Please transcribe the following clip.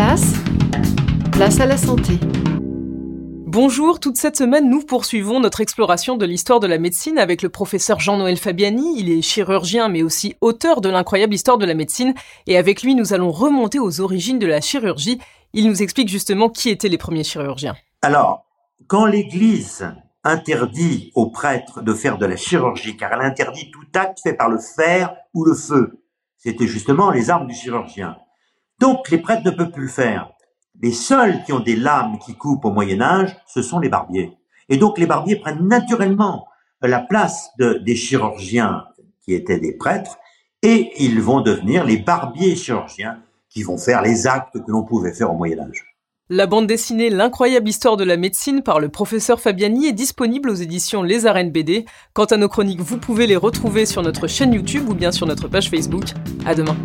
place, place à la santé. Bonjour, toute cette semaine, nous poursuivons notre exploration de l'histoire de la médecine avec le professeur Jean-Noël Fabiani. Il est chirurgien, mais aussi auteur de l'incroyable histoire de la médecine. Et avec lui, nous allons remonter aux origines de la chirurgie. Il nous explique justement qui étaient les premiers chirurgiens. Alors, quand l'Église interdit aux prêtres de faire de la chirurgie, car elle interdit tout acte fait par le fer ou le feu, c'était justement les armes du chirurgien. Donc les prêtres ne peuvent plus le faire. Les seuls qui ont des lames qui coupent au Moyen Âge, ce sont les barbiers. Et donc les barbiers prennent naturellement la place de, des chirurgiens qui étaient des prêtres, et ils vont devenir les barbiers chirurgiens qui vont faire les actes que l'on pouvait faire au Moyen Âge. La bande dessinée L'incroyable histoire de la médecine par le professeur Fabiani est disponible aux éditions Les Arènes BD. Quant à nos chroniques, vous pouvez les retrouver sur notre chaîne YouTube ou bien sur notre page Facebook. À demain.